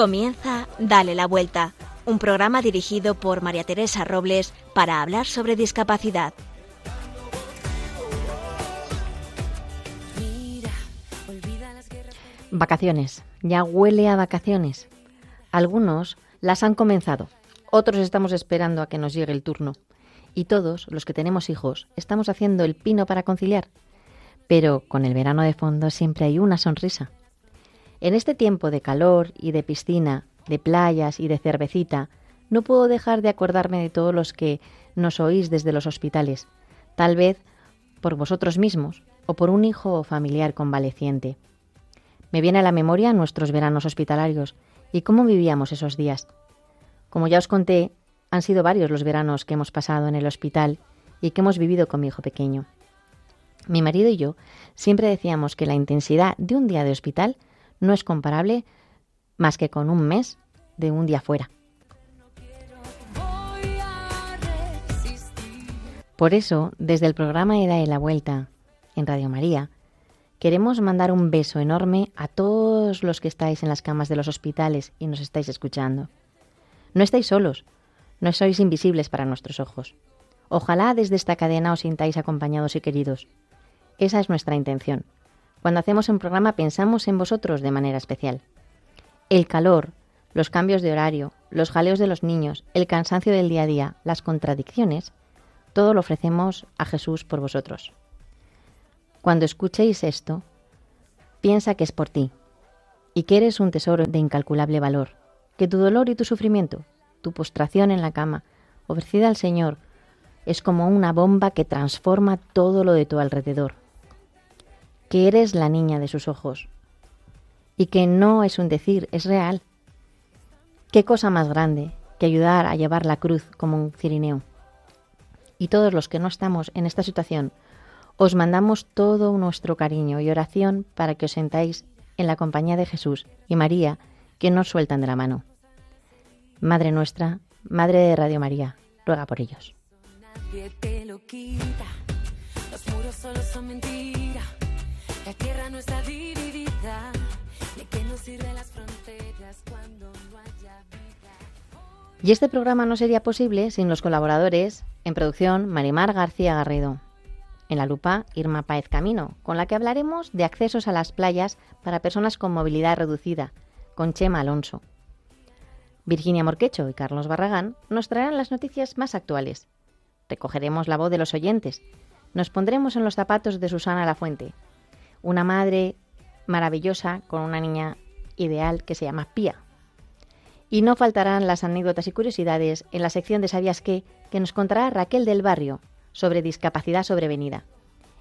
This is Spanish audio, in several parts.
Comienza Dale la Vuelta, un programa dirigido por María Teresa Robles para hablar sobre discapacidad. Vacaciones. Ya huele a vacaciones. Algunos las han comenzado, otros estamos esperando a que nos llegue el turno. Y todos, los que tenemos hijos, estamos haciendo el pino para conciliar. Pero con el verano de fondo siempre hay una sonrisa. En este tiempo de calor y de piscina, de playas y de cervecita, no puedo dejar de acordarme de todos los que nos oís desde los hospitales, tal vez por vosotros mismos o por un hijo o familiar convaleciente. Me viene a la memoria nuestros veranos hospitalarios y cómo vivíamos esos días. Como ya os conté, han sido varios los veranos que hemos pasado en el hospital y que hemos vivido con mi hijo pequeño. Mi marido y yo siempre decíamos que la intensidad de un día de hospital no es comparable más que con un mes de un día fuera. Por eso, desde el programa Eda de la Vuelta en Radio María, queremos mandar un beso enorme a todos los que estáis en las camas de los hospitales y nos estáis escuchando. No estáis solos, no sois invisibles para nuestros ojos. Ojalá desde esta cadena os sintáis acompañados y queridos. Esa es nuestra intención. Cuando hacemos un programa pensamos en vosotros de manera especial. El calor, los cambios de horario, los jaleos de los niños, el cansancio del día a día, las contradicciones, todo lo ofrecemos a Jesús por vosotros. Cuando escuchéis esto, piensa que es por ti y que eres un tesoro de incalculable valor, que tu dolor y tu sufrimiento, tu postración en la cama, ofrecida al Señor, es como una bomba que transforma todo lo de tu alrededor, que eres la niña de sus ojos y que no es un decir, es real. ¿Qué cosa más grande que ayudar a llevar la cruz como un cirineo? Y todos los que no estamos en esta situación, os mandamos todo nuestro cariño y oración para que os sentáis en la compañía de Jesús y María, que nos sueltan de la mano. Madre nuestra, Madre de Radio María, ruega por ellos. Y este programa no sería posible sin los colaboradores en producción Marimar García Garrido. En la lupa, Irma Paez Camino, con la que hablaremos de accesos a las playas para personas con movilidad reducida, con Chema Alonso. Virginia Morquecho y Carlos Barragán nos traerán las noticias más actuales. Recogeremos la voz de los oyentes. Nos pondremos en los zapatos de Susana La Fuente, una madre maravillosa con una niña ideal que se llama Pía. Y no faltarán las anécdotas y curiosidades en la sección de Sabías qué que nos contará Raquel del Barrio sobre discapacidad sobrevenida.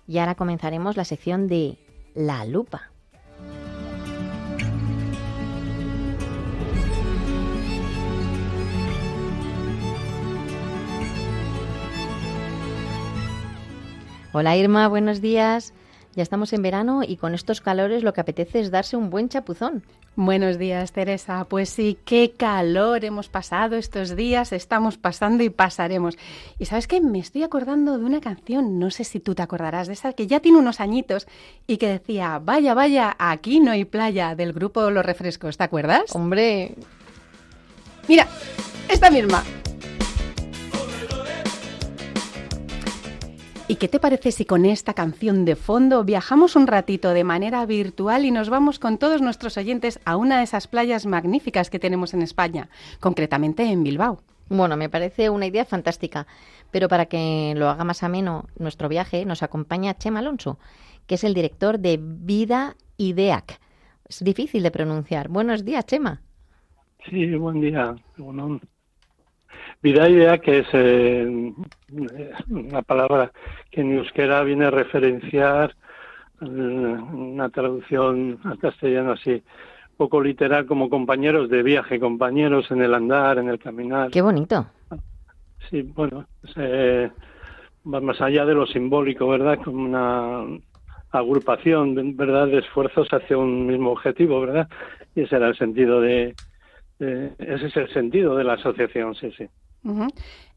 Y ahora comenzaremos la sección de La Lupa. Hola Irma, buenos días. Ya estamos en verano y con estos calores lo que apetece es darse un buen chapuzón. Buenos días, Teresa. Pues sí, qué calor hemos pasado estos días, estamos pasando y pasaremos. Y sabes qué, me estoy acordando de una canción, no sé si tú te acordarás de esa, que ya tiene unos añitos y que decía, vaya, vaya, aquí no hay playa, del grupo Los Refrescos, ¿te acuerdas? Hombre. Mira, esta misma. ¿Y qué te parece si con esta canción de fondo viajamos un ratito de manera virtual y nos vamos con todos nuestros oyentes a una de esas playas magníficas que tenemos en España, concretamente en Bilbao? Bueno, me parece una idea fantástica, pero para que lo haga más ameno nuestro viaje nos acompaña Chema Alonso, que es el director de Vida IDEAC. Es difícil de pronunciar. Buenos días, Chema. Sí, buen día. Vida idea que es eh, una palabra que en euskera viene a referenciar eh, una traducción al castellano así poco literal como compañeros de viaje, compañeros en el andar, en el caminar. Qué bonito. Sí, bueno, eh, va más allá de lo simbólico, ¿verdad? Como una agrupación, ¿verdad?, de esfuerzos hacia un mismo objetivo, ¿verdad? Y ese era el sentido de, ese es el sentido de la asociación, sí, sí.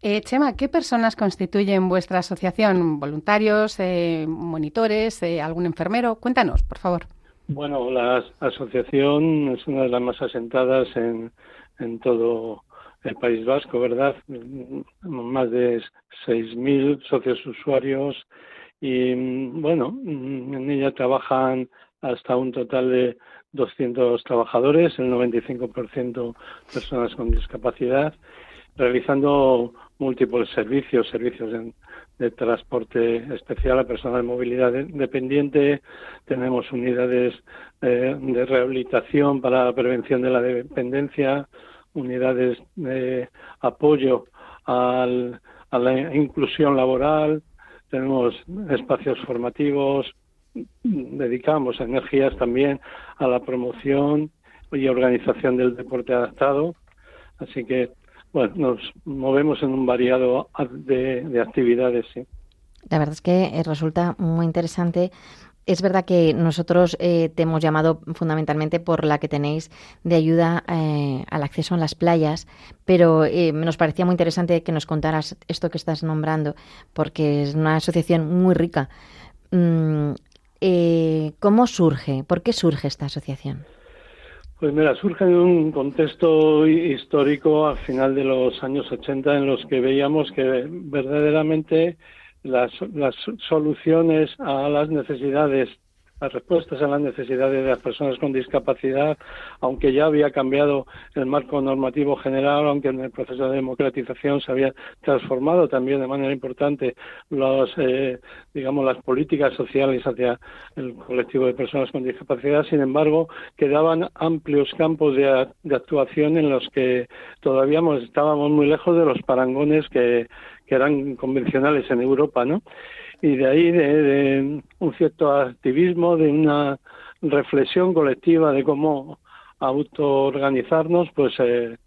Eh, Chema, ¿qué personas constituyen vuestra asociación? ¿Voluntarios, eh, monitores, eh, algún enfermero? Cuéntanos, por favor. Bueno, la asociación es una de las más asentadas en, en todo el País Vasco, ¿verdad? Más de 6.000 socios usuarios y, bueno, en ella trabajan hasta un total de 200 trabajadores, el 95% personas con discapacidad, realizando múltiples servicios, servicios de, transporte especial a personas de movilidad dependiente, tenemos unidades eh, de rehabilitación para la prevención de la dependencia, unidades de apoyo a la inclusión laboral, tenemos espacios formativos, dedicamos energías también a la promoción y organización del deporte adaptado. Así que, bueno, nos movemos en un variado de, actividades, sí. La verdad es que eh, resulta muy interesante es verdad que nosotros eh, te hemos llamado fundamentalmente por la que tenéis de ayuda eh, al acceso a las playas, pero nos parecía muy interesante que nos contaras esto que estás nombrando, porque es una asociación muy rica. Mm, eh, ¿cómo surge? ¿Por qué surge esta asociación? Pues mira, surge en un contexto histórico al final de los años 80 en los que veíamos que verdaderamente las, las soluciones a las necesidades las respuestas a las necesidades de las personas con discapacidad, aunque ya había cambiado el marco normativo general, aunque en el proceso de democratización se había transformado también de manera importante los, eh, digamos, las políticas sociales hacia el colectivo de personas con discapacidad. Sin embargo, quedaban amplios campos de, de actuación en los que todavía estábamos muy lejos de los parangones que, que eran convencionales en Europa, ¿no? Y de ahí de, un cierto activismo, de una reflexión colectiva de cómo autoorganizarnos, pues eh,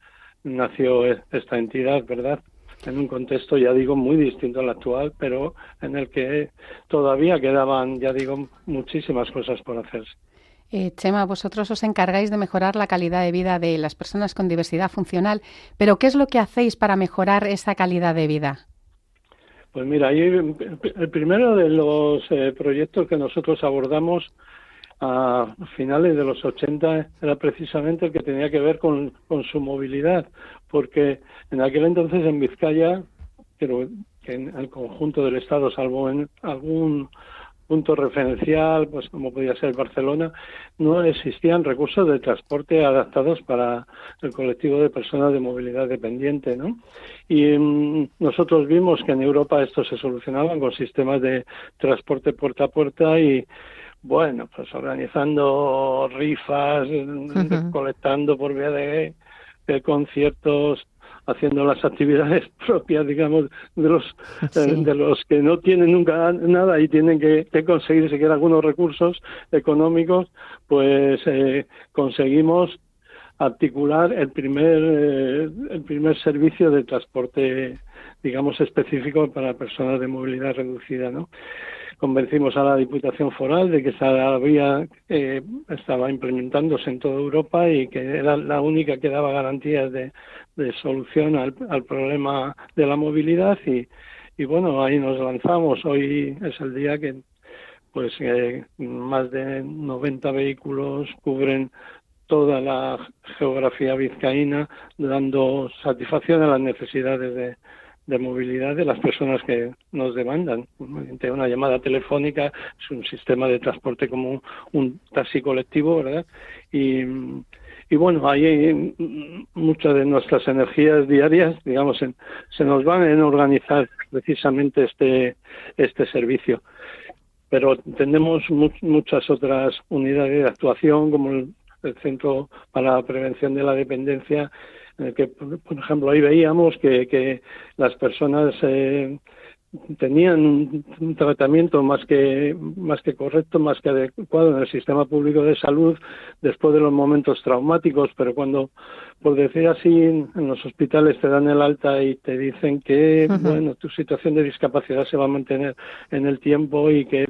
nació esta entidad, ¿verdad? En un contexto, ya digo, muy distinto al actual, pero en el que todavía quedaban, ya digo, muchísimas cosas por hacerse. Eh, Chema, vosotros os encargáis de mejorar la calidad de vida de las personas con diversidad funcional, pero ¿qué es lo que hacéis para mejorar esa calidad de vida? Pues mira, el primero de los eh, proyectos que nosotros abordamos a finales de los 80 era precisamente el que tenía que ver con, con su movilidad, porque en aquel entonces en Vizcaya, pero en el conjunto del Estado, salvo en algún punto referencial, pues como podía ser Barcelona, no existían recursos de transporte adaptados para el colectivo de personas de movilidad dependiente, ¿no? Y mm, nosotros vimos que en Europa esto se solucionaba con sistemas de transporte puerta a puerta y bueno, pues organizando rifas, colectando por vía de conciertos haciendo las actividades propias, digamos, de los eh, de los que no tienen nunca nada y tienen que, conseguir siquiera algunos recursos económicos, pues eh, conseguimos articular el primer eh, el primer servicio de transporte digamos específico para personas de movilidad reducida, ¿no? convencimos a la Diputación Foral de que esa vía eh, estaba implementándose en toda Europa y que era la única que daba garantías de, solución al, problema de la movilidad y, y bueno, ahí nos lanzamos. Hoy es el día que pues eh, más de 90 vehículos cubren toda la geografía vizcaína, dando satisfacción a las necesidades de, de movilidad de las personas que nos demandan. Mediante una llamada telefónica es un sistema de transporte como un taxi colectivo, ¿verdad? Y, y bueno, ahí muchas de nuestras energías diarias, digamos, se nos van en organizar precisamente este, este servicio. Pero tenemos muchas otras unidades de actuación, como el Centro para la Prevención de la Dependencia, que, por ejemplo, ahí veíamos que, que las personas eh, tenían un, tratamiento más que más que correcto, más que adecuado en el sistema público de salud después de los momentos traumáticos, pero cuando, por decir así, en los hospitales te dan el alta y te dicen que, bueno, tu situación de discapacidad se va a mantener en el tiempo y que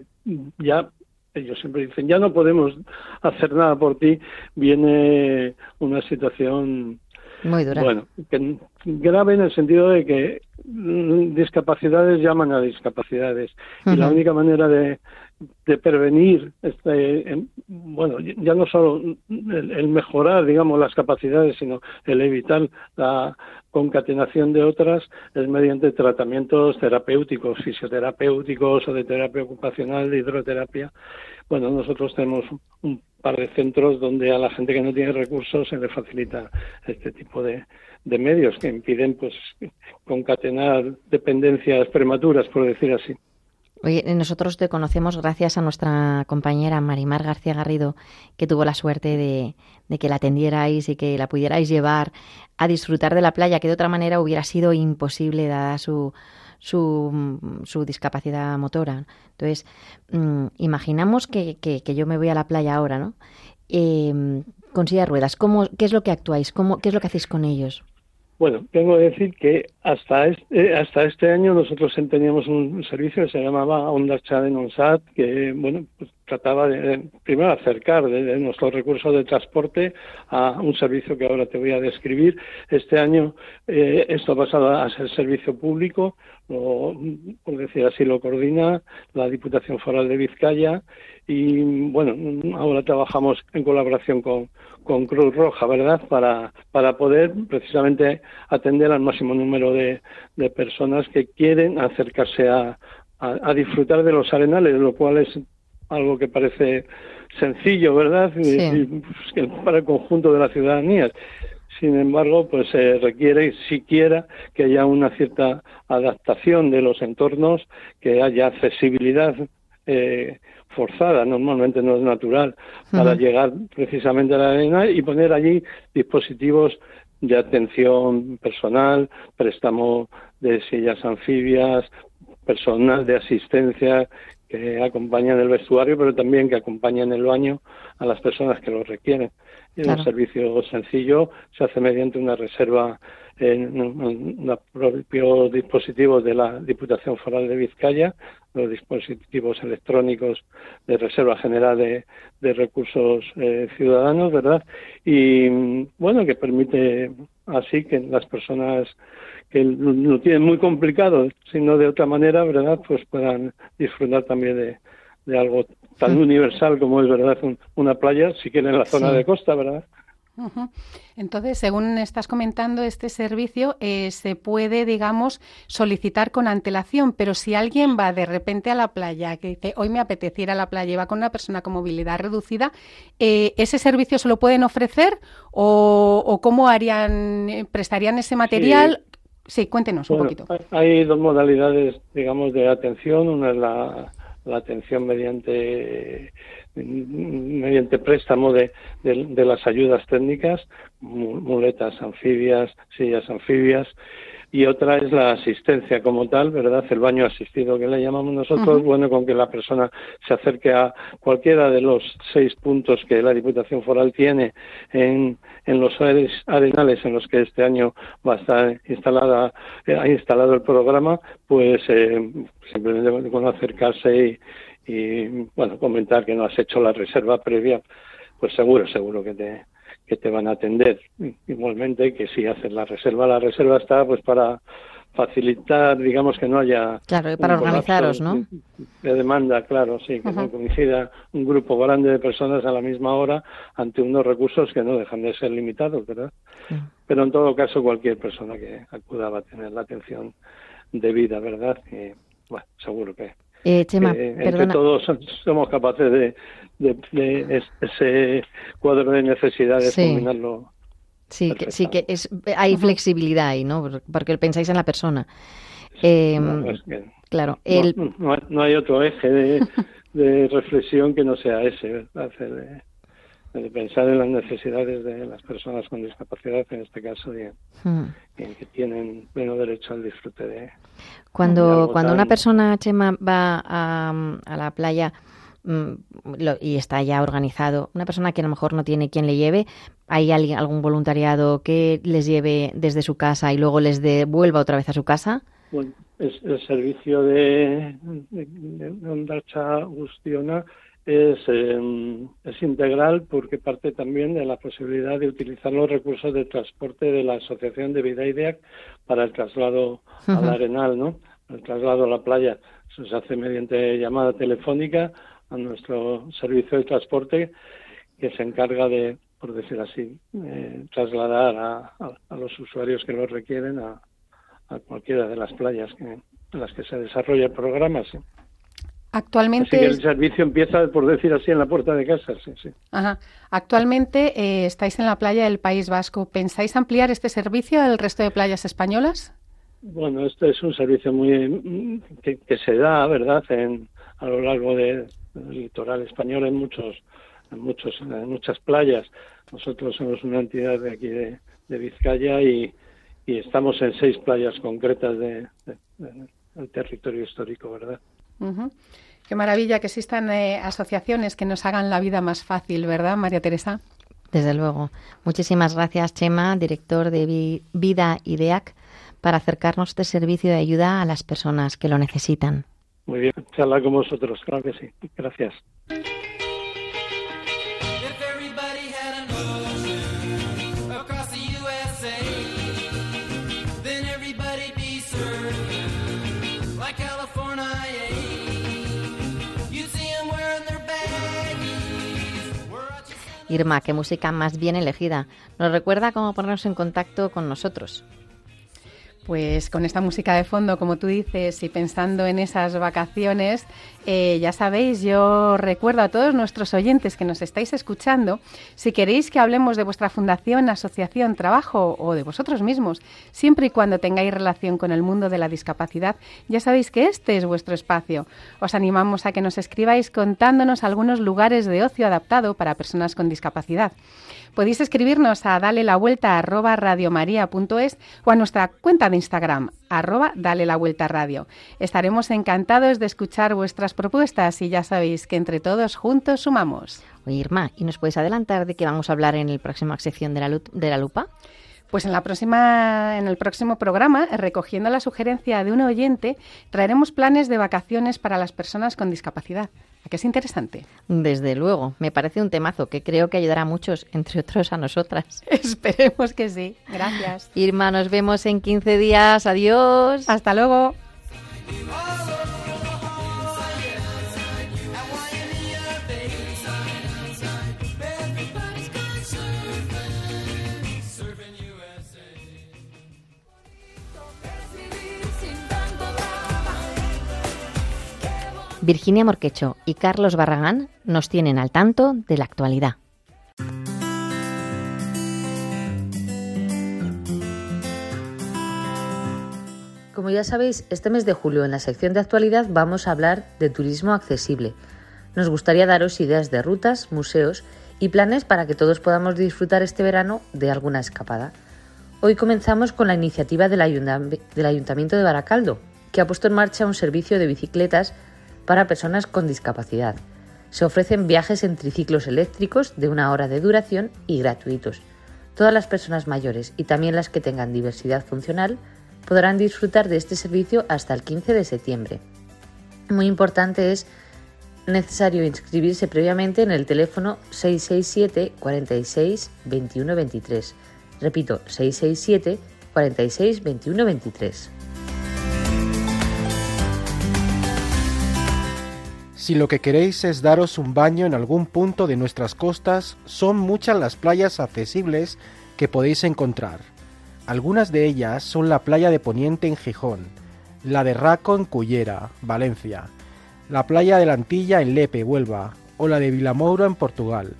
ya ellos siempre dicen, ya no podemos hacer nada por ti, viene una situación muy dura. Bueno, grave en el sentido de que discapacidades llaman a discapacidades y la única manera de de prevenir, este, bueno, ya no solo el, mejorar, digamos, las capacidades, sino el evitar la concatenación de otras, es mediante tratamientos terapéuticos, fisioterapéuticos o de terapia ocupacional, de hidroterapia. Bueno, nosotros tenemos un par de centros donde a la gente que no tiene recursos se le facilita este tipo de, de medios que impiden pues concatenar dependencias prematuras, por decir así. Oye, nosotros te conocemos gracias a nuestra compañera Marimar García Garrido, que tuvo la suerte de, que la atendierais y que la pudierais llevar a disfrutar de la playa, que de otra manera hubiera sido imposible dada su, su, su discapacidad motora. Entonces, mm, imaginamos que, que, yo me voy a la playa ahora, ¿no? Eh, con silla de ruedas, ¿cómo, ¿qué es lo que actuáis? ¿Cómo, ¿Qué es lo que hacéis con ellos? Bueno, tengo que decir que hasta este, hasta este año nosotros teníamos un servicio que se llamaba Onda Chaden Onsat, que bueno, pues trataba de, primero acercar de, nuestros recursos de transporte a un servicio que ahora te voy a describir. Este año eh, esto ha pasado a ser servicio público, por decir así, lo coordina la Diputación Foral de Vizcaya y bueno, ahora trabajamos en colaboración con, con Cruz Roja, ¿verdad? Para, para poder precisamente atender al máximo número de, de personas que quieren acercarse a, a, disfrutar de los arenales, lo cual es algo que parece sencillo, ¿verdad? Pues, para el conjunto de la ciudadanía. Sin embargo, pues se requiere siquiera que haya una cierta adaptación de los entornos, que haya accesibilidad eh, forzada, normalmente no es natural, para llegar precisamente a la arena y poner allí dispositivos de atención personal, préstamo de sillas anfibias, personal de asistencia que acompañan el vestuario, pero también que acompañan el baño a las personas que lo requieren. Es un servicio sencillo, se hace mediante una reserva en, los propios dispositivos de la Diputación Foral de Vizcaya, los dispositivos electrónicos de Reserva General de, Recursos eh, Ciudadanos, ¿verdad? Y bueno, que permite así que las personas que lo tienen muy complicado, sino de otra manera, ¿verdad? Pues puedan disfrutar también de, de algo tan universal como es, ¿verdad? una playa, si quieren en la zona de costa, ¿verdad? Entonces, según estás comentando, este servicio eh, se puede, digamos, solicitar con antelación, pero si alguien va de repente a la playa, que dice, hoy me apetece ir a la playa y va con una persona con movilidad reducida, eh, ¿ese servicio se lo pueden ofrecer o, cómo harían, eh, prestarían ese material? Sí, cuéntenos un poquito. Hay dos modalidades, digamos, de atención. Una es la, la atención mediante mediante préstamo de, de, las ayudas técnicas, muletas anfibias, sillas anfibias, y otra es la asistencia como tal, ¿verdad? El baño asistido que le llamamos nosotros, bueno, con que la persona se acerque a cualquiera de los seis puntos que la Diputación Foral tiene en, en los arenales en los que este año va a estar instalada, eh, ha instalado el programa, pues eh, simplemente con acercarse y, y bueno, comentar que no has hecho la reserva previa, pues seguro, seguro que te, que te van a atender. Igualmente que si haces la reserva, la reserva está pues para facilitar, digamos que no haya... Claro, para organizaros, ¿no? De demanda, claro, sí, que no coincida un grupo grande de personas a la misma hora ante unos recursos que no dejan de ser limitados, ¿verdad? Pero en todo caso, cualquier persona que acuda va a tener la atención debida, ¿verdad? Y, bueno, seguro que eh, Chema, perdona. todos somos capaces de, de, ese cuadro de necesidades sí. combinarlo. Sí, que, sí que es, hay flexibilidad ahí, ¿no? Porque pensáis en la persona. Eh, claro. El... No, hay, otro eje de, de, reflexión que no sea ese, ¿verdad? De pensar en las necesidades de las personas con discapacidad, en este caso, y hmm. en, que tienen pleno derecho al disfrute de. Cuando, cuando una persona, Chema, va a, a la playa mm, y está ya organizado, una persona que a lo mejor no tiene quien le lleve, ¿hay alguien, algún voluntariado que les lleve desde su casa y luego les devuelva otra vez a su casa? Bueno, es el servicio de, de, de, es, em, es integral porque parte también de la posibilidad de utilizar los recursos de transporte de la Asociación de Vida IDEAC para el traslado al Arenal, ¿no? el traslado a la playa se hace mediante llamada telefónica a nuestro servicio de transporte que se encarga de, por decir así, eh, trasladar a, los usuarios que lo requieren a, cualquiera de las playas que, en las que se desarrolla el programa. Actualmente. el servicio empieza, por decir así, en la puerta de casa. Sí, sí. Ajá. Actualmente eh, estáis en la playa del País Vasco. ¿Pensáis ampliar este servicio al resto de playas españolas? Bueno, este es un servicio muy que, se da, ¿verdad?, en, a lo largo del litoral español en muchos, en muchos, en muchas playas. Nosotros somos una entidad de aquí de, Vizcaya y, estamos en seis playas concretas de, del territorio histórico, ¿verdad? Qué maravilla que existan eh, asociaciones que nos hagan la vida más fácil, ¿verdad, María Teresa? Desde luego. Muchísimas gracias, Chema, director de Vida IDEAC para acercarnos este servicio de ayuda a las personas que lo necesitan. Muy bien, charla con vosotros, claro que sí. Gracias. Irma, qué música más bien elegida. Nos recuerda cómo ponernos en contacto con nosotros. Pues con esta música de fondo, como tú dices, y pensando en esas vacaciones, eh, ya sabéis, yo recuerdo a todos nuestros oyentes que nos estáis escuchando, si queréis que hablemos de vuestra fundación, asociación, trabajo o de vosotros mismos, siempre y cuando tengáis relación con el mundo de la discapacidad, ya sabéis que este es vuestro espacio. Os animamos a que nos escribáis contándonos algunos lugares de ocio adaptado para personas con discapacidad. Podéis escribirnos a dale la vuelta o a nuestra cuenta de Instagram arroba dale la vuelta radio. Estaremos encantados de escuchar vuestras propuestas y ya sabéis que entre todos juntos sumamos. Oye, Irma, ¿y nos puedes adelantar de qué vamos a hablar en la próxima sección de la, de la lupa? Pues en, la próxima, en el próximo programa, recogiendo la sugerencia de un oyente, traeremos planes de vacaciones para las personas con discapacidad. ¿A qué es interesante? Desde luego, me parece un temazo que creo que ayudará a muchos, entre otros a nosotras. Esperemos que sí. Gracias. Irma, nos vemos en 15 días. Adiós. Hasta luego. Virginia Morquecho y Carlos Barragán nos tienen al tanto de la actualidad. Como ya sabéis, este mes de julio en la sección de actualidad vamos a hablar de turismo accesible. Nos gustaría daros ideas de rutas, museos y planes para que todos podamos disfrutar este verano de alguna escapada. Hoy comenzamos con la iniciativa del, Ayuntamiento de Baracaldo, que ha puesto en marcha un servicio de bicicletas para personas con discapacidad. Se ofrecen viajes en triciclos eléctricos de una hora de duración y gratuitos. Todas las personas mayores y también las que tengan diversidad funcional podrán disfrutar de este servicio hasta el 15 de septiembre. Muy importante es necesario inscribirse previamente en el teléfono 667 46 21 23. Repito, 667 46 21 23. Si lo que queréis es daros un baño en algún punto de nuestras costas, son muchas las playas accesibles que podéis encontrar. Algunas de ellas son la playa de Poniente en Gijón, la de Raco en Cullera, Valencia, la playa de la Antilla en Lepe, Huelva, o la de Vilamouro en Portugal.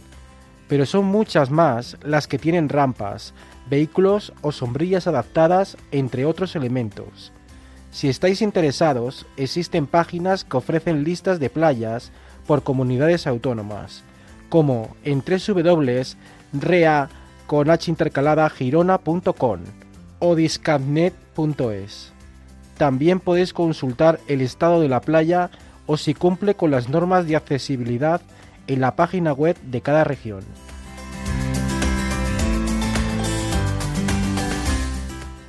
Pero son muchas más las que tienen rampas, vehículos o sombrillas adaptadas, entre otros elementos. Si estáis interesados, existen páginas que ofrecen listas de playas por comunidades autónomas, como en www.rea con girona.com o discapnet.es. También podéis consultar el estado de la playa o si cumple con las normas de accesibilidad en la página web de cada región.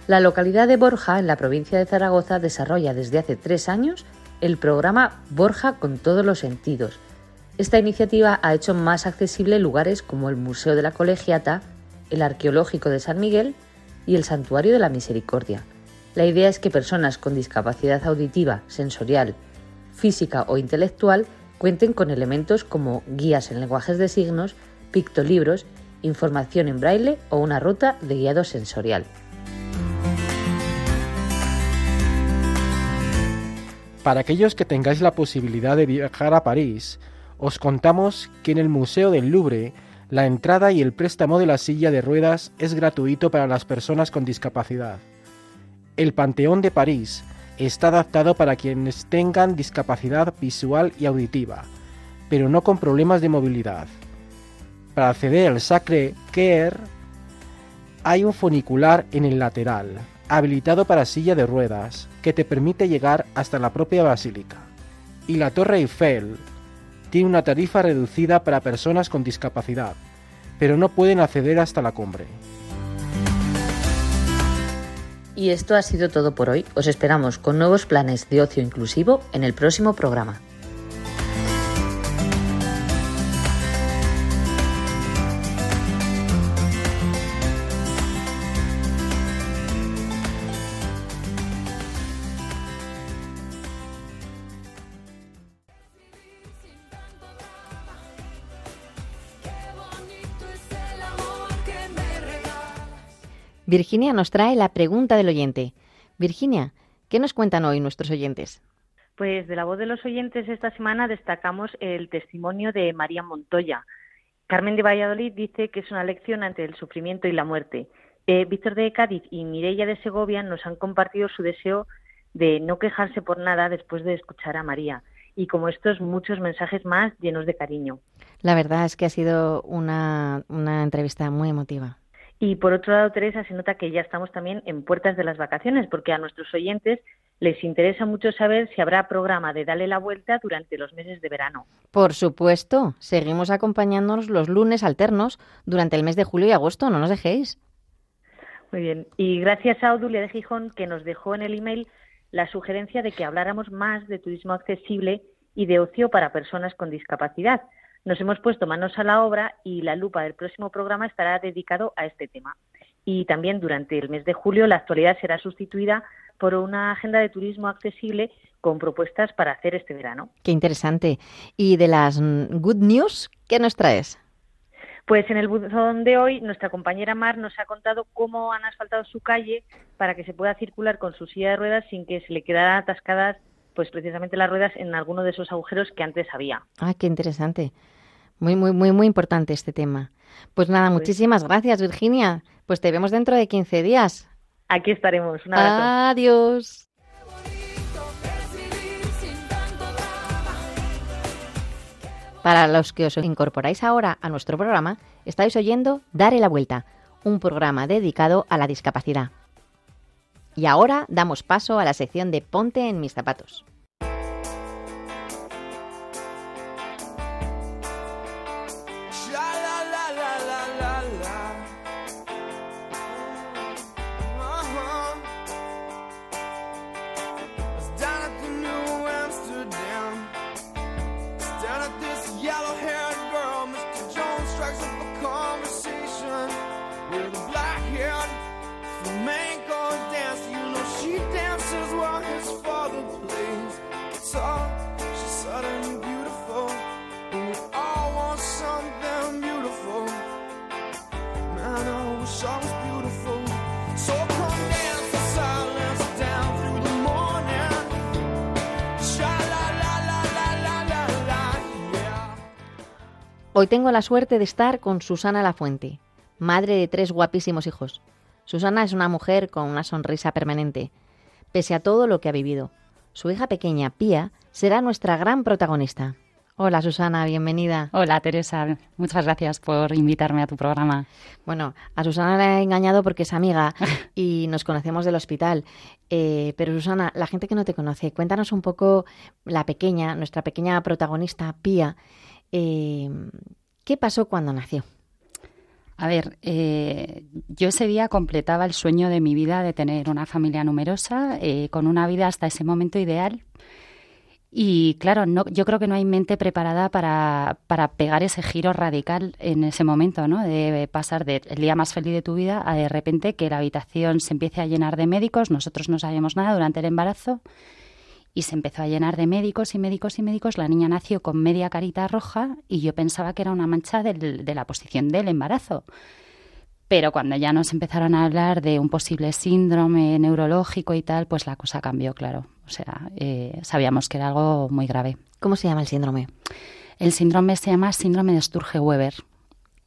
La localidad de Borja, en la provincia de Zaragoza, desarrolla desde hace tres años el programa Borja con todos los sentidos. Esta iniciativa ha hecho más accesible lugares como el Museo de la Colegiata, el Arqueológico de San Miguel y el Santuario de la Misericordia. La idea es que personas con discapacidad auditiva, sensorial, física o intelectual cuenten con elementos como guías en lenguajes de signos, pictolibros, información en braille o una ruta de guiado sensorial. Para aquellos que tengáis la posibilidad de viajar a París, os contamos que en el Museo del Louvre la entrada y el préstamo de la silla de ruedas es gratuito para las personas con discapacidad. El Panteón de París está adaptado para quienes tengan discapacidad visual y auditiva, pero no con problemas de movilidad. Para acceder al Sacré Cœur hay un funicular en el lateral, habilitado para silla de ruedas, que te permite llegar hasta la propia basílica. Y la Torre Eiffel tiene una tarifa reducida para personas con discapacidad, pero no pueden acceder hasta la cumbre. Y esto ha sido todo por hoy. Os esperamos con nuevos planes de ocio inclusivo en el próximo programa. Virginia nos trae la pregunta del oyente. Virginia, ¿qué nos cuentan hoy nuestros oyentes? Pues de la voz de los oyentes esta semana destacamos el testimonio de María Montoya. Carmen de Valladolid dice que es una lección ante el sufrimiento y la muerte. Eh, Víctor de Cádiz y Mireia de Segovia nos han compartido su deseo de no quejarse por nada después de escuchar a María. Y como estos, muchos mensajes más llenos de cariño. La verdad es que ha sido una, una entrevista muy emotiva. Y por otro lado, Teresa, se nota que ya estamos también en puertas de las vacaciones, porque a nuestros oyentes les interesa mucho saber si habrá programa de Dale la Vuelta durante los meses de verano. Por supuesto, seguimos acompañándonos los lunes alternos durante el mes de julio y agosto, no nos dejéis. Muy bien, y gracias a Odulia de Gijón que nos dejó en el email la sugerencia de que habláramos más de turismo accesible y de ocio para personas con discapacidad, nos hemos puesto manos a la obra y la lupa del próximo programa estará dedicado a este tema. Y también durante el mes de julio la actualidad será sustituida por una agenda de turismo accesible con propuestas para hacer este verano. Qué interesante. ¿Y de las good news, qué nos traes? Pues en el buzón de hoy, nuestra compañera Mar nos ha contado cómo han asfaltado su calle para que se pueda circular con su silla de ruedas sin que se le quedaran atascadas, pues precisamente las ruedas en alguno de esos agujeros que antes había. Ah, qué interesante. Muy, muy, muy, muy importante este tema. Pues nada, pues muchísimas gracias, Virginia. Pues te vemos dentro de 15 días. Aquí estaremos. Un abrazo. Adiós. Para los que os incorporáis ahora a nuestro programa, estáis oyendo Dare la Vuelta, un programa dedicado a la discapacidad. Y ahora damos paso a la sección de Ponte en mis zapatos. Hoy tengo la suerte de estar con Susana Lafuente, madre de tres guapísimos hijos. Susana es una mujer con una sonrisa permanente, pese a todo lo que ha vivido. Su hija pequeña, Pía, será nuestra gran protagonista. Hola Susana, bienvenida. Hola Teresa, muchas gracias por invitarme a tu programa. Bueno, a Susana la he engañado porque es amiga y nos conocemos del hospital. Eh, pero Susana, la gente que no te conoce, cuéntanos un poco la pequeña, nuestra pequeña protagonista, Pía. Eh, ¿Qué pasó cuando nació? A ver, eh, yo ese día completaba el sueño de mi vida de tener una familia numerosa, eh, con una vida hasta ese momento ideal. Y claro, no, yo creo que no hay mente preparada para, para pegar ese giro radical en ese momento, ¿no? De pasar del día más feliz de tu vida a de repente que la habitación se empiece a llenar de médicos. Nosotros no sabíamos nada durante el embarazo y se empezó a llenar de médicos y médicos y médicos. La niña nació con media carita roja y yo pensaba que era una mancha del, de la posición del embarazo. Pero cuando ya nos empezaron a hablar de un posible síndrome neurológico y tal, pues la cosa cambió, claro. O sea, eh, sabíamos que era algo muy grave. ¿Cómo se llama el síndrome? El síndrome se llama síndrome de Sturge-Weber.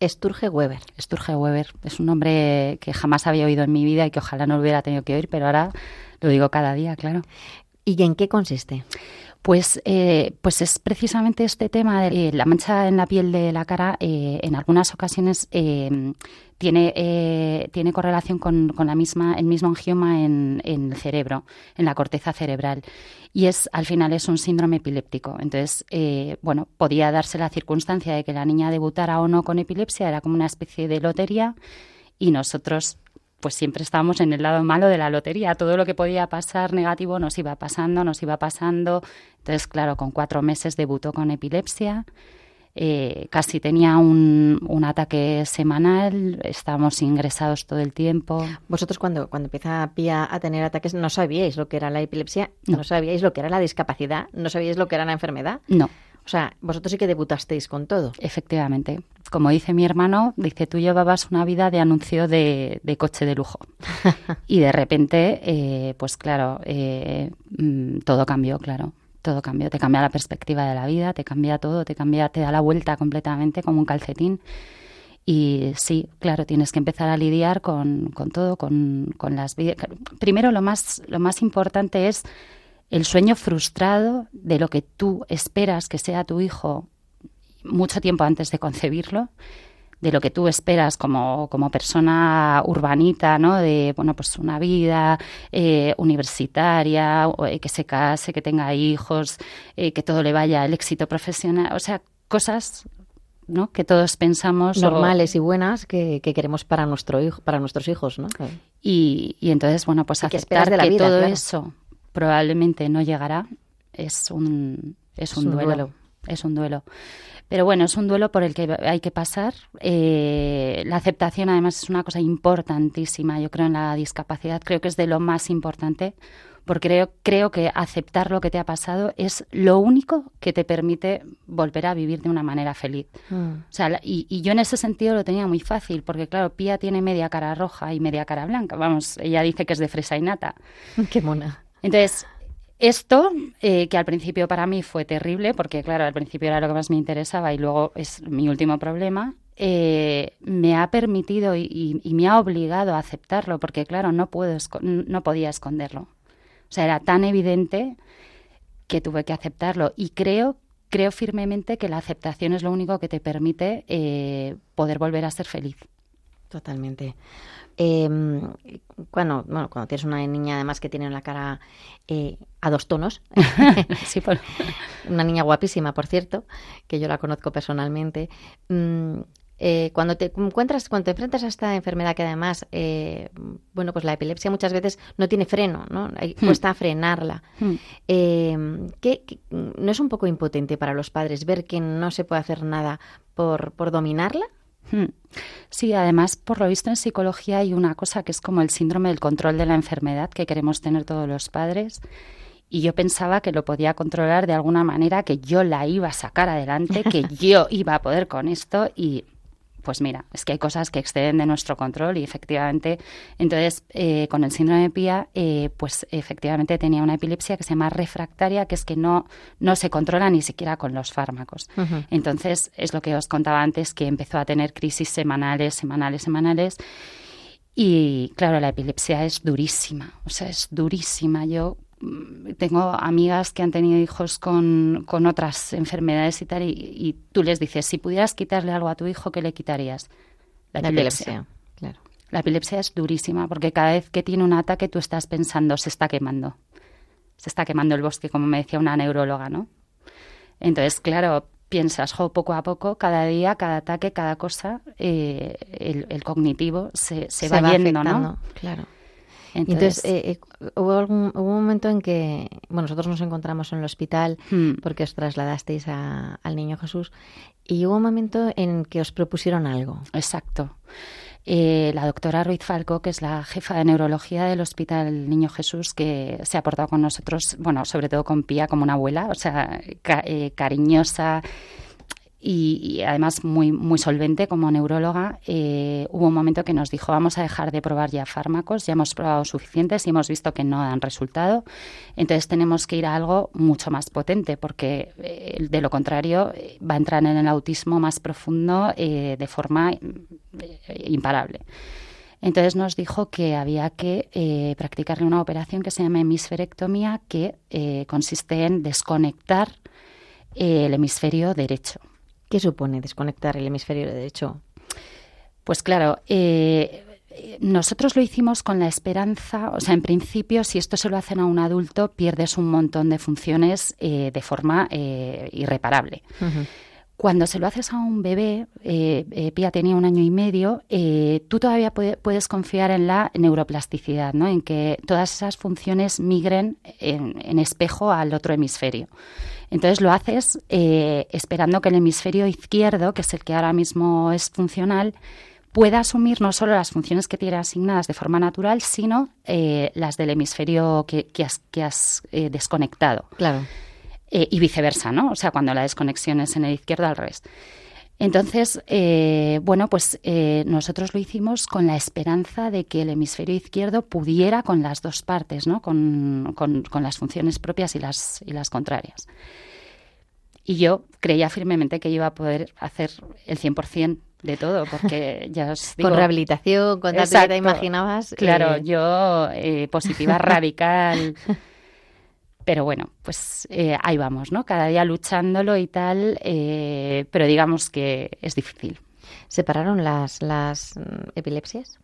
Sturge-Weber. Sturge-Weber. Es un nombre que jamás había oído en mi vida y que ojalá no lo hubiera tenido que oír, pero ahora lo digo cada día, claro. ¿Y en qué consiste? Pues, eh, pues es precisamente este tema de eh, la mancha en la piel de la cara. Eh, en algunas ocasiones tiene, tiene correlación con, con, la misma, el mismo angioma en, en, el cerebro, en la corteza cerebral. Y es, al final es un síndrome epiléptico. Entonces, bueno, podía darse la circunstancia de que la niña debutara o no con epilepsia, era como una especie de lotería, y nosotros pues siempre estábamos en el lado malo de la lotería. Todo lo que podía pasar negativo nos iba pasando, nos iba pasando. Entonces, claro, con cuatro meses debutó con epilepsia. Eh, casi tenía un, un, ataque semanal, estábamos ingresados todo el tiempo. Vosotros cuando, cuando empieza Pía a tener ataques no sabíais lo que era la epilepsia, no. no sabíais lo que era la discapacidad, no sabíais lo que era la enfermedad. No. O sea, vosotros sí que debutasteis con todo. Efectivamente. Como dice mi hermano, dice, tú llevabas una vida de anuncio de, de coche de lujo. y de repente, eh, pues claro, eh, todo cambió, claro. Todo cambió. Te cambia la perspectiva de la vida, te cambia todo, te cambia, te da la vuelta completamente como un calcetín. Y sí, claro, tienes que empezar a lidiar con, con todo, con, con las vidas. Primero, lo más, lo más importante es el sueño frustrado de lo que tú esperas que sea tu hijo mucho tiempo antes de concebirlo, de lo que tú esperas como, como persona urbanita, ¿no? De, bueno, pues una vida eh, universitaria, eh, que se case, que tenga hijos, eh, que todo le vaya al éxito profesional, o sea, cosas ¿no? que todos pensamos normales o... y buenas que, que, queremos para nuestro hijo para nuestros hijos ¿no? y, y entonces bueno pues aceptar que, que vida, todo claro. eso probablemente no llegará es un es un, es un duelo. duelo. es un duelo pero bueno, es un duelo por el que hay que pasar. Eh, la aceptación, además, es una cosa importantísima, yo creo, en la discapacidad. Creo que es de lo más importante, porque creo, creo que aceptar lo que te ha pasado es lo único que te permite volver a vivir de una manera feliz. Mm. O sea, y, y, yo en ese sentido lo tenía muy fácil, porque claro, Pía tiene media cara roja y media cara blanca. Vamos, ella dice que es de fresa y nata. Qué mona. Entonces, esto, eh, que al principio para mí fue terrible, porque claro, al principio era lo que más me interesaba y luego es mi último problema, eh, me ha permitido y, me ha obligado a aceptarlo, porque claro, no, puedo, no podía esconderlo. O sea, era tan evidente que tuve que aceptarlo y creo, creo firmemente que la aceptación es lo único que te permite eh, poder volver a ser feliz. Totalmente. Eh, cuando, bueno, cuando tienes una niña además que tiene la cara eh, a dos tonos, sí, por... una niña guapísima, por cierto, que yo la conozco personalmente, mm, eh, cuando te encuentras, cuando te enfrentas a esta enfermedad que además, eh, bueno, pues la epilepsia muchas veces no tiene freno, ¿no? Hmm. Cuesta frenarla. Hmm. Eh, ¿qué, ¿qué, ¿No es un poco impotente para los padres ver que no se puede hacer nada por, por dominarla? Hmm. Sí, además, por lo visto en psicología hay una cosa que es como el síndrome del control de la enfermedad que queremos tener todos los padres. Y yo pensaba que lo podía controlar de alguna manera, que yo la iba a sacar adelante, que yo iba a poder con esto y pues mira, es que hay cosas que exceden de nuestro control y efectivamente, entonces eh, con el síndrome de Pía, eh, pues efectivamente tenía una epilepsia que se llama refractaria, que es que no, no se controla ni siquiera con los fármacos. Uh -huh. Entonces, es lo que os contaba antes, que empezó a tener crisis semanales, semanales, semanales. Y claro, la epilepsia es durísima, o sea, es durísima. Yo tengo amigas que han tenido hijos con, con otras enfermedades y tal, y, y, tú les dices, si pudieras quitarle algo a tu hijo, ¿qué le quitarías? La, la epilepsia. epilepsia. Claro. La epilepsia es durísima, porque cada vez que tiene un ataque tú estás pensando, se está quemando. Se está quemando el bosque, como me decía una neuróloga, ¿no? Entonces, claro, piensas, jo, poco a poco, cada día, cada ataque, cada cosa, eh, el, el, cognitivo se, se, se va, va, yendo, afectando, ¿no? Claro. Entonces, eh, eh, ¿hubo, algún, hubo un momento en que, bueno, nosotros nos encontramos en el hospital hmm. porque os trasladasteis al Niño Jesús y hubo un momento en que os propusieron algo. Exacto. Eh, la doctora Ruiz Falco, que es la jefa de neurología del Hospital Niño Jesús, que se ha portado con nosotros, bueno, sobre todo con Pía como una abuela, o sea, cariñosa, y, además muy, solvente como neuróloga, eh, hubo un momento que nos dijo vamos a dejar de probar ya fármacos, ya hemos probado suficientes y hemos visto que no dan resultado, entonces tenemos que ir a algo mucho más potente porque eh, de lo contrario eh, va a entrar en el autismo más profundo de forma imparable. Entonces nos dijo que había que practicarle una operación que se llama hemisferectomía, que consiste en desconectar el hemisferio derecho. ¿Qué supone desconectar el hemisferio derecho? Pues claro, eh, nosotros lo hicimos con la esperanza, o sea, en principio, si esto se lo hacen a un adulto, pierdes un montón de funciones eh, de forma eh, irreparable. Cuando se lo haces a un bebé, Pia tenía un año y medio, tú todavía puedes confiar en la neuroplasticidad, ¿no? en que todas esas funciones migren en espejo al otro hemisferio. Entonces lo haces eh, esperando que el hemisferio izquierdo, que es el que ahora mismo es funcional, pueda asumir no solo las funciones que tiene asignadas de forma natural, sino eh, las del hemisferio que, has, eh, desconectado. Claro. Y viceversa, ¿no? O sea, cuando la desconexión es en el izquierdo, al revés. Entonces, bueno, pues nosotros lo hicimos con la esperanza de que el hemisferio izquierdo pudiera con las dos partes, ¿no? Con, con las funciones propias y las, y las contrarias. Y yo creía firmemente que iba a poder hacer el 100% de todo, porque ya os digo... Con rehabilitación, con tanto que te imaginabas. Claro, eh, yo eh, positiva radical. Pero bueno, pues eh, ahí vamos, ¿no? Cada día luchándolo y tal, pero digamos que es difícil. ¿Separaron las, las mm, epilepsias?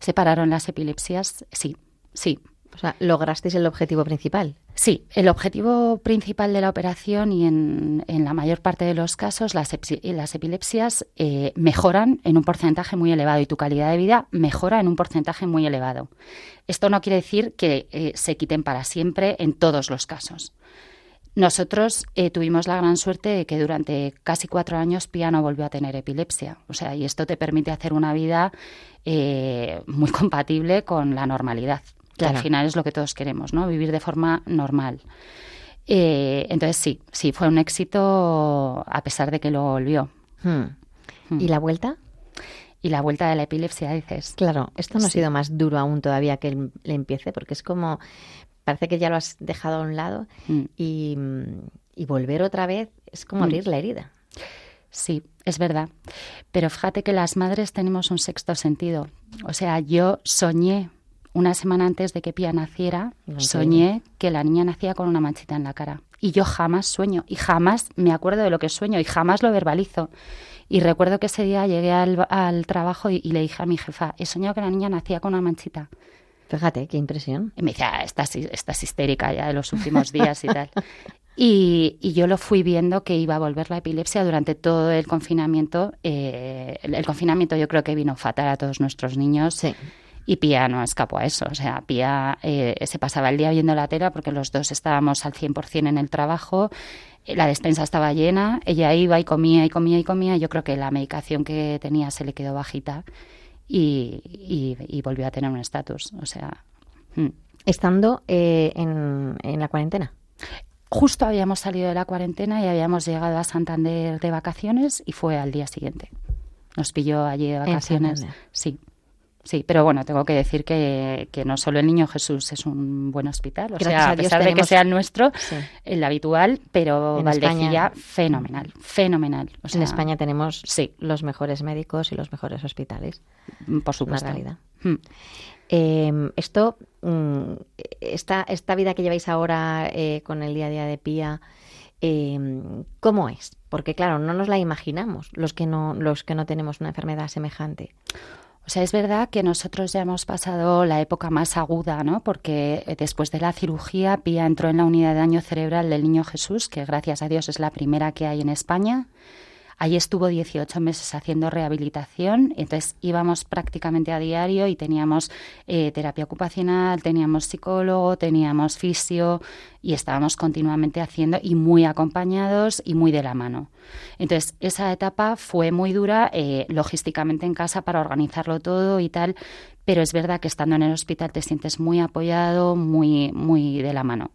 Separaron las epilepsias, sí, sí. O sea, lograsteis el objetivo principal. Sí, el objetivo principal de la operación y en, la mayor parte de los casos las, epilepsias eh, mejoran en un porcentaje muy elevado y tu calidad de vida mejora en un porcentaje muy elevado. Esto no quiere decir que eh, se quiten para siempre en todos los casos. Nosotros eh, tuvimos la gran suerte de que durante casi cuatro años Pia no volvió a tener epilepsia. O sea, y esto te permite hacer una vida muy compatible con la normalidad al final es lo que todos queremos, ¿no? Vivir de forma normal. Eh, entonces sí, sí, fue un éxito a pesar de que lo volvió. Hmm. Hmm. ¿Y la vuelta? Y la vuelta de la epilepsia, dices. Claro, esto no ha sido más duro aún todavía que le empiece, porque es como, parece que ya lo has dejado a un lado hmm. y, volver otra vez es como abrir la herida. Sí, es verdad. Pero fíjate que las madres tenemos un sexto sentido. O sea, yo soñé una semana antes de que Pía naciera, soñé que la niña nacía con una manchita en la cara. Y yo jamás sueño, y jamás me acuerdo de lo que sueño, y jamás lo verbalizo. Y recuerdo que ese día llegué al, trabajo y, le dije a mi jefa, he soñado que la niña nacía con una manchita. Fíjate, qué impresión. Y me decía, ah, estás, estás histérica ya de los últimos días y tal. Y, yo lo fui viendo que iba a volver la epilepsia durante todo el confinamiento. Eh, el, confinamiento yo creo que vino fatal a todos nuestros niños. Sí. Y Pía no escapó a eso. O sea, Pía eh, se pasaba el día viendo la tela porque los dos estábamos al 100% en el trabajo. Eh, la despensa estaba llena, ella iba y comía y comía y comía. Yo creo que la medicación que tenía se le quedó bajita y, volvió a tener un estatus. O sea. Hmm. Estando eh, en, en la cuarentena justo habíamos salido de la cuarentena y habíamos llegado a Santander de vacaciones y fue al día siguiente. Nos pilló allí de vacaciones. Sí. Sí, pero bueno, tengo que decir que, que, no solo el Niño Jesús es un buen hospital, o sea, a, pesar de que sea el nuestro, el habitual, pero en Valdecilla, fenomenal, fenomenal. en España tenemos sí. los mejores médicos y los mejores hospitales. Mm, por supuesto. realidad. Hmm. Esto, mm, esta, esta vida que lleváis ahora eh, con el día a día de Pía, em, ¿cómo es? Porque claro, no nos la imaginamos los que no, los que no tenemos una enfermedad semejante. O sea, es verdad que nosotros ya hemos pasado la época más aguda, ¿no? Porque eh, después de la cirugía, Pía entró en la unidad de daño cerebral del Niño Jesús, que gracias a Dios es la primera que hay en España. Allí estuvo 18 meses haciendo rehabilitación, entonces íbamos prácticamente a diario y teníamos eh, terapia ocupacional, teníamos psicólogo, teníamos fisio y estábamos continuamente haciendo y muy acompañados y muy de la mano. Entonces, esa etapa fue muy dura eh, logísticamente en casa para organizarlo todo y tal, pero es verdad que estando en el hospital te sientes muy apoyado, muy, muy de la mano.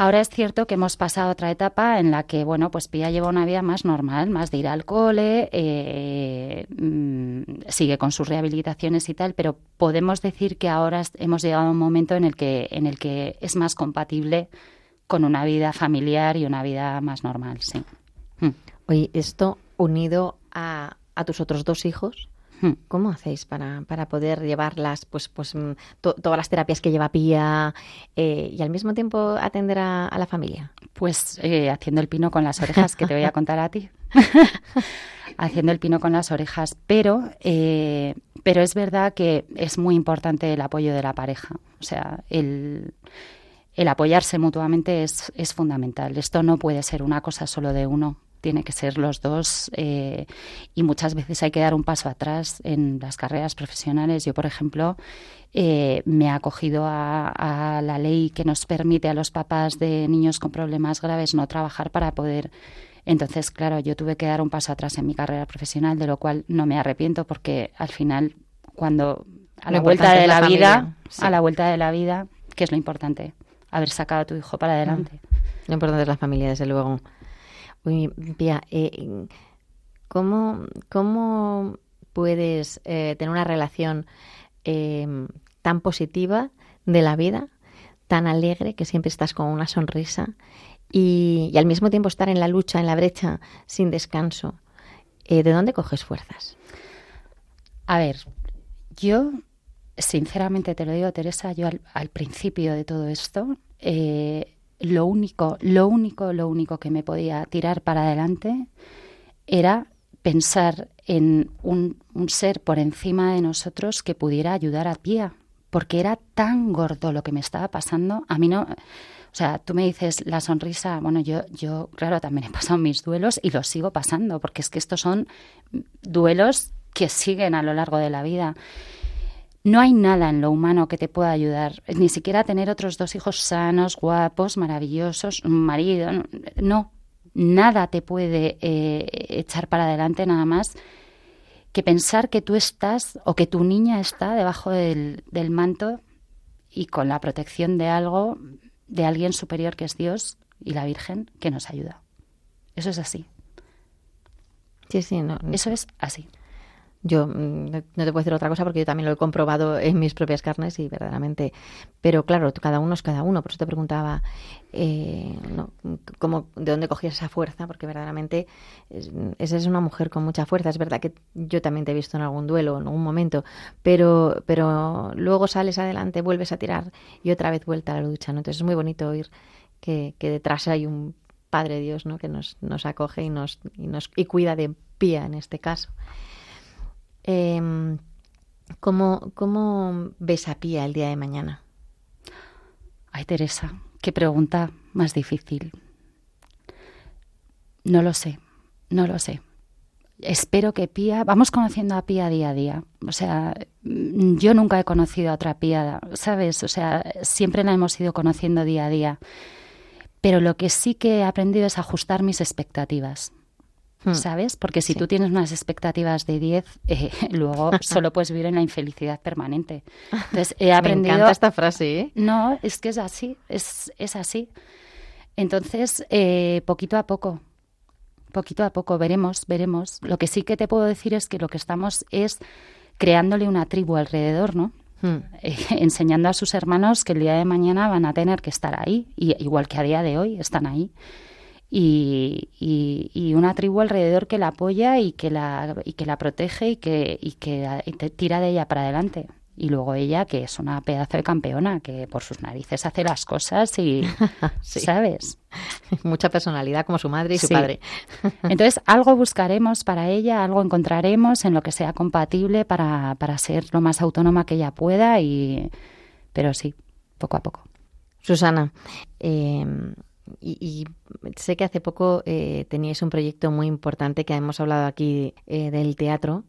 Ahora es cierto que hemos pasado otra etapa en la que, bueno, pues Pía lleva una vida más normal, más de ir al cole, eh, mm, sigue con sus rehabilitaciones y tal, pero podemos decir que ahora hemos llegado a un momento en el que, en el que es más compatible con una vida familiar y una vida más normal, sí. Mm. Oye, esto unido a, a tus otros dos hijos, Hmm. ¿Cómo hacéis para, para poder llevarlas, pues, pues mm, todas las terapias que lleva Pía eh, y al mismo tiempo atender a, la familia? Pues eh, haciendo el pino con las orejas, que te voy a contar a ti. haciendo el pino con las orejas, pero, eh, pero es verdad que es muy importante el apoyo de la pareja. O sea, el, el apoyarse mutuamente es, es fundamental. Esto no puede ser una cosa solo de uno tiene que ser los dos eh, y muchas veces hay que dar un paso atrás en las carreras profesionales. Yo, por ejemplo, eh, me he acogido a, la ley que nos permite a los papás de niños con problemas graves no trabajar para poder. Entonces, claro, yo tuve que dar un paso atrás en mi carrera profesional, de lo cual no me arrepiento porque al final, cuando a la vuelta de la, vida, a la vuelta de la vida, ¿qué es lo importante? Haber sacado a tu hijo para adelante. Lo importante es la familia, desde luego. Pia, eh, ¿cómo, ¿cómo, puedes eh, tener una relación em, tan positiva de la vida, tan alegre, que siempre estás con una sonrisa y, al mismo tiempo estar en la lucha, en la brecha, sin descanso? Eh, ¿De dónde coges fuerzas? A ver, yo, sinceramente te lo digo, Teresa, yo al, principio de todo esto, eh, lo único, lo único, lo único que me podía tirar para adelante era pensar en un, ser por encima de nosotros que pudiera ayudar a Pía, porque era tan gordo lo que me estaba pasando. A mí no, o sea, tú me dices la sonrisa, bueno, yo, yo, claro, también he pasado mis duelos y los sigo pasando, porque es que estos son duelos que siguen a lo largo de la vida. No hay nada en lo humano que te pueda ayudar, ni siquiera tener otros dos hijos sanos, guapos, maravillosos, un marido, no, nada te puede eh, echar para adelante nada más que pensar que tú estás o que tu niña está debajo del, del manto y con la protección de algo, de alguien superior que es Dios y la Virgen que nos ayuda. Eso es así. Sí, sí, no. Eso es así. Yo mm, no te puedo decir otra cosa porque yo también lo he comprobado en mis propias carnes y verdaderamente. Pero claro, cada uno es cada uno. Por eso te preguntaba eh, cómo, de dónde cogías esa fuerza, porque verdaderamente esa es una mujer con mucha fuerza. Es verdad que yo también te he visto en algún duelo, en algún momento, pero, pero luego sales adelante, vuelves a tirar y otra vez vuelta a la lucha. ¿no? Entonces es muy bonito oír que, que detrás hay un Padre Dios ¿no? que nos, nos acoge y nos, y nos y cuida de pía en este caso. Eh, ¿cómo, ¿Cómo ves a Pía el día de mañana? Ay, Teresa, qué pregunta más difícil. No lo sé, no lo sé. Espero que Pía, vamos conociendo a Pía día a día. O sea, yo nunca he conocido a otra Pía, ¿sabes? O sea, siempre la hemos ido conociendo día a día. Pero lo que sí que he aprendido es ajustar mis expectativas. Hmm. ¿sabes? Porque si tú tienes unas expectativas de 10, eh, luego solo puedes vivir en la infelicidad permanente. Entonces, he aprendido... Me encanta esta frase, ¿eh? No, es que es así, es, es así. Entonces, eh, poquito a poco, poquito a poco, veremos, veremos. Lo que sí que te puedo decir es que lo que estamos es creándole una tribu alrededor, ¿no? Hmm. enseñando a sus hermanos que el día de mañana van a tener que estar ahí, y, igual que a día de hoy están ahí y, y, una tribu alrededor que la apoya y que la, y que la protege y que, y que tira de ella para adelante. Y luego ella, que es una pedazo de campeona, que por sus narices hace las cosas y, ¿sabes? Mucha personalidad como su madre y su padre. Entonces, algo buscaremos para ella, algo encontraremos en lo que sea compatible para, para ser lo más autónoma que ella pueda, y pero sí, poco a poco. Susana, eh, y, sé que hace poco eh, teníais un proyecto muy importante que hemos hablado aquí eh, del teatro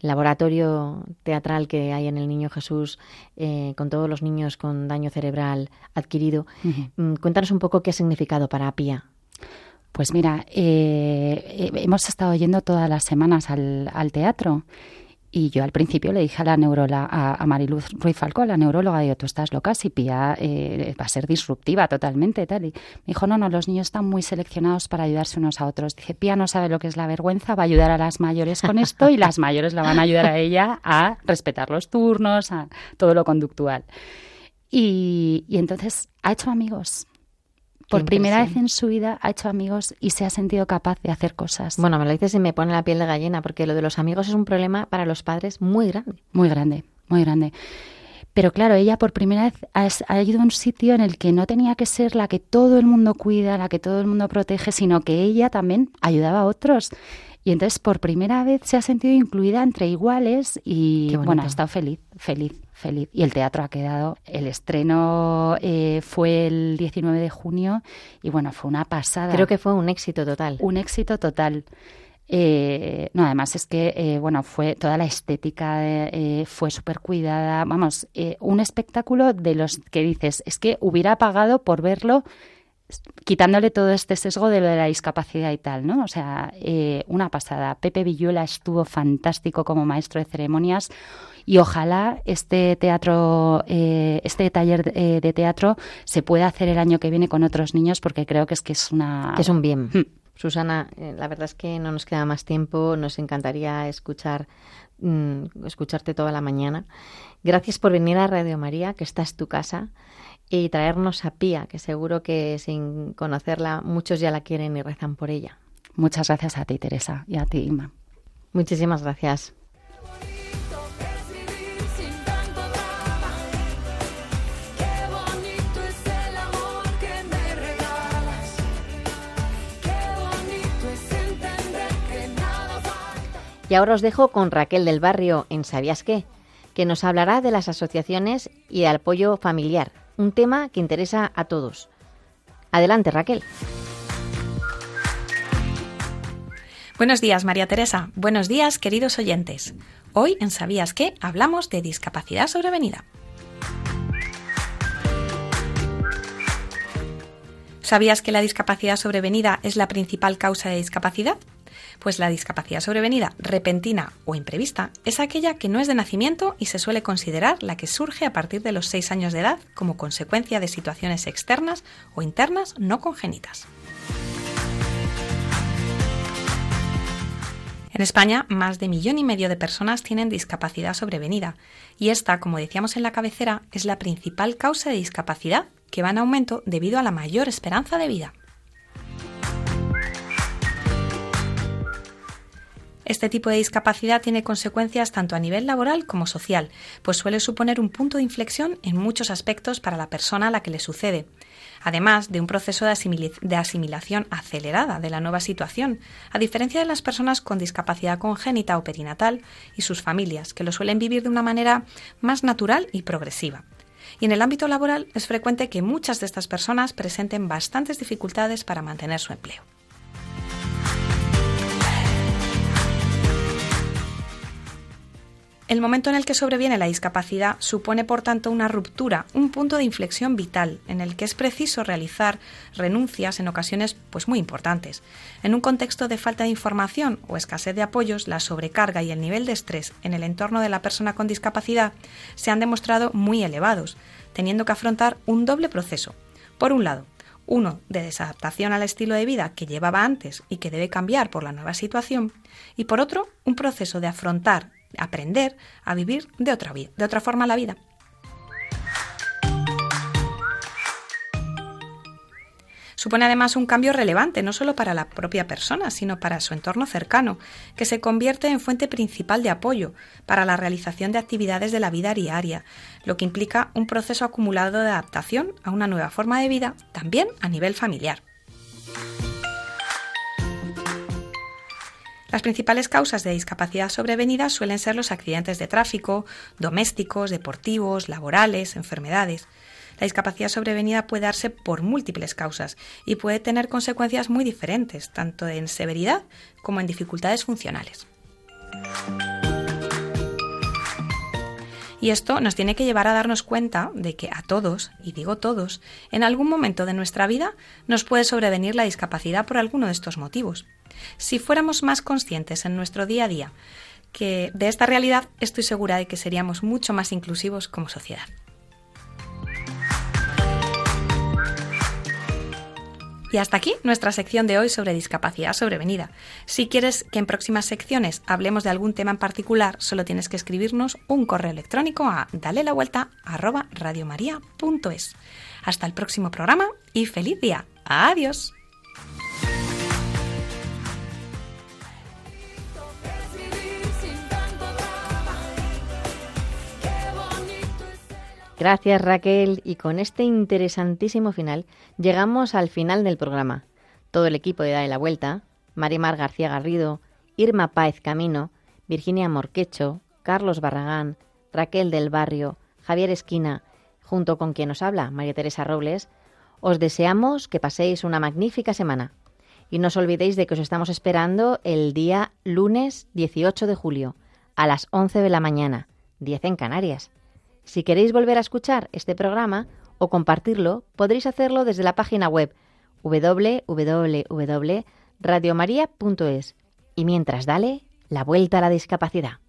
laboratorio teatral que hay en el Niño Jesús eh, con todos los niños con daño cerebral adquirido. Mm, cuéntanos un poco qué ha significado para Pía. Pues mira, hemos estado yendo todas las semanas al, al teatro y yo al principio le dije a la neuróloga, a, Mariluz Ruiz Falco, la neuróloga, digo, tú estás loca, si Pía eh, va a ser disruptiva totalmente, tal. Y me dijo, no, no, los niños están muy seleccionados para ayudarse unos a otros. Dije, Pía no sabe lo que es la vergüenza, va a ayudar a las mayores con esto y las mayores la van a ayudar a ella a respetar los turnos, a todo lo conductual. Y, y entonces ha hecho amigos, por primera vez en su vida ha hecho amigos y se ha sentido capaz de hacer cosas. Bueno, me lo dices y me pone la piel de gallina, porque lo de los amigos es un problema para los padres muy grande. Muy grande, muy grande. Pero claro, ella por primera vez ha, ha, ido a un sitio en el que no tenía que ser la que todo el mundo cuida, la que todo el mundo protege, sino que ella también ayudaba a otros. Y entonces por primera vez se ha sentido incluida entre iguales y bueno, ha estado feliz, feliz, feliz. Y el teatro ha quedado, el estreno eh, fue el 19 de junio y bueno, fue una pasada. Creo que fue un éxito total. Un éxito total. Eh, no, además es que, eh, bueno, fue toda la estética fue súper cuidada. Vamos, un espectáculo de los que dices, es que hubiera pagado por verlo quitándole todo este sesgo de lo de la discapacidad y tal, ¿no? O sea, eh, una pasada. Pepe Villuela estuvo fantástico como maestro de ceremonias y ojalá este teatro, eh, este taller eh, de, teatro se pueda hacer el año que viene con otros niños porque creo que es que es una... Que es un bien. Hmm. Susana, la verdad es que no nos queda más tiempo, nos encantaría escuchar mm, escucharte toda la mañana. Gracias por venir a Radio María, que esta es tu casa y traernos a Pía, que seguro que sin conocerla muchos ya la quieren y rezan por ella. Muchas gracias a ti, Teresa, y a ti, Ima. Muchísimas gracias. Y ahora os dejo con Raquel del Barrio en ¿Sabías qué? que nos hablará de las asociaciones y de apoyo familiar, un tema que interesa a todos. Adelante, Raquel. Buenos días, María Teresa. Buenos días, queridos oyentes. Hoy en Sabías qué hablamos de discapacidad sobrevenida. ¿Sabías que la discapacidad sobrevenida es la principal causa de discapacidad? Pues la discapacidad sobrevenida repentina o imprevista es aquella que no es de nacimiento y se suele considerar la que surge a partir de los 6 años de edad como consecuencia de situaciones externas o internas no congénitas. En España, más de millón y medio de personas tienen discapacidad sobrevenida, y esta, como decíamos en la cabecera, es la principal causa de discapacidad que va en aumento debido a la mayor esperanza de vida. Este tipo de discapacidad tiene consecuencias tanto a nivel laboral como social, pues suele suponer un punto de inflexión en muchos aspectos para la persona a la que le sucede, además de un proceso de, asimilación acelerada de la nueva situación, a diferencia de las personas con discapacidad congénita o perinatal y sus familias, que lo suelen vivir de una manera más natural y progresiva. Y en el ámbito laboral es frecuente que muchas de estas personas presenten bastantes dificultades para mantener su empleo. El momento en el que sobreviene la discapacidad supone, por tanto, una ruptura, un punto de inflexión vital, en el que es preciso realizar renuncias en ocasiones pues muy importantes. En un contexto de falta de información o escasez de apoyos, la sobrecarga y el nivel de estrés en el entorno de la persona con discapacidad se han demostrado muy elevados, teniendo que afrontar un doble proceso. Por un lado, uno de desadaptación al estilo de vida que llevaba antes y que debe cambiar por la nueva situación, y por otro, un proceso de afrontar aprender a vivir de otra, de otra forma la vida. Supone además un cambio relevante no solo para la propia persona, sino para su entorno cercano, que se convierte en fuente principal de apoyo para la realización de actividades de la vida diaria, lo que implica un proceso acumulado de adaptación a una nueva forma de vida, también a nivel familiar. Las principales causas de discapacidad sobrevenida suelen ser los accidentes de tráfico, domésticos, deportivos, laborales, enfermedades. La discapacidad sobrevenida puede darse por múltiples causas y puede tener consecuencias muy diferentes, tanto en severidad como en dificultades funcionales. Y esto nos tiene que llevar a darnos cuenta de que a todos, y digo todos, en algún momento de nuestra vida nos puede sobrevenir la discapacidad por alguno de estos motivos. Si fuéramos más conscientes en nuestro día a día que de esta realidad, estoy segura de que seríamos mucho más inclusivos como sociedad. Y hasta aquí nuestra sección de hoy sobre discapacidad sobrevenida. Si quieres que en próximas secciones hablemos de algún tema en particular, solo tienes que escribirnos un correo electrónico a dale la vuelta Hasta el próximo programa y feliz día. Adiós. Gracias Raquel y con este interesantísimo final llegamos al final del programa. Todo el equipo de Dale la Vuelta, Marimar García Garrido, Irma Páez Camino, Virginia Morquecho, Carlos Barragán, Raquel del Barrio, Javier Esquina, junto con quien nos habla, María Teresa Robles, os deseamos que paséis una magnífica semana. Y no os olvidéis de que os estamos esperando el día lunes 18 de julio, a las 11 de la mañana, 10 en Canarias. Si queréis volver a escuchar este programa o compartirlo, podréis hacerlo desde la página web www.radiomaria.es. Y mientras dale la vuelta a la discapacidad.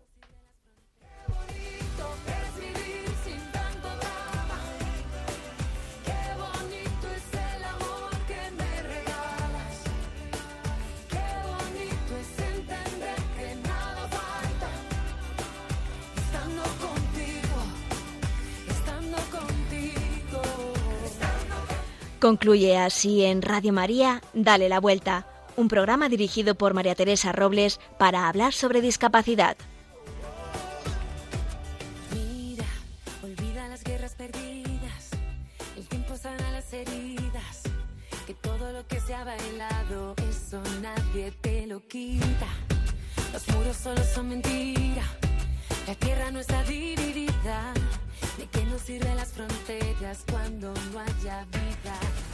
Concluye así en Radio María, Dale la Vuelta, un programa dirigido por María Teresa Robles para hablar sobre discapacidad. Mira, olvida las guerras perdidas, el tiempo sana las heridas, que todo lo que se ha bailado, eso nadie te lo quita. Los muros solo son mentira, la tierra no está dividida. ¿De qué nos sirven las fronteras cuando no haya vida?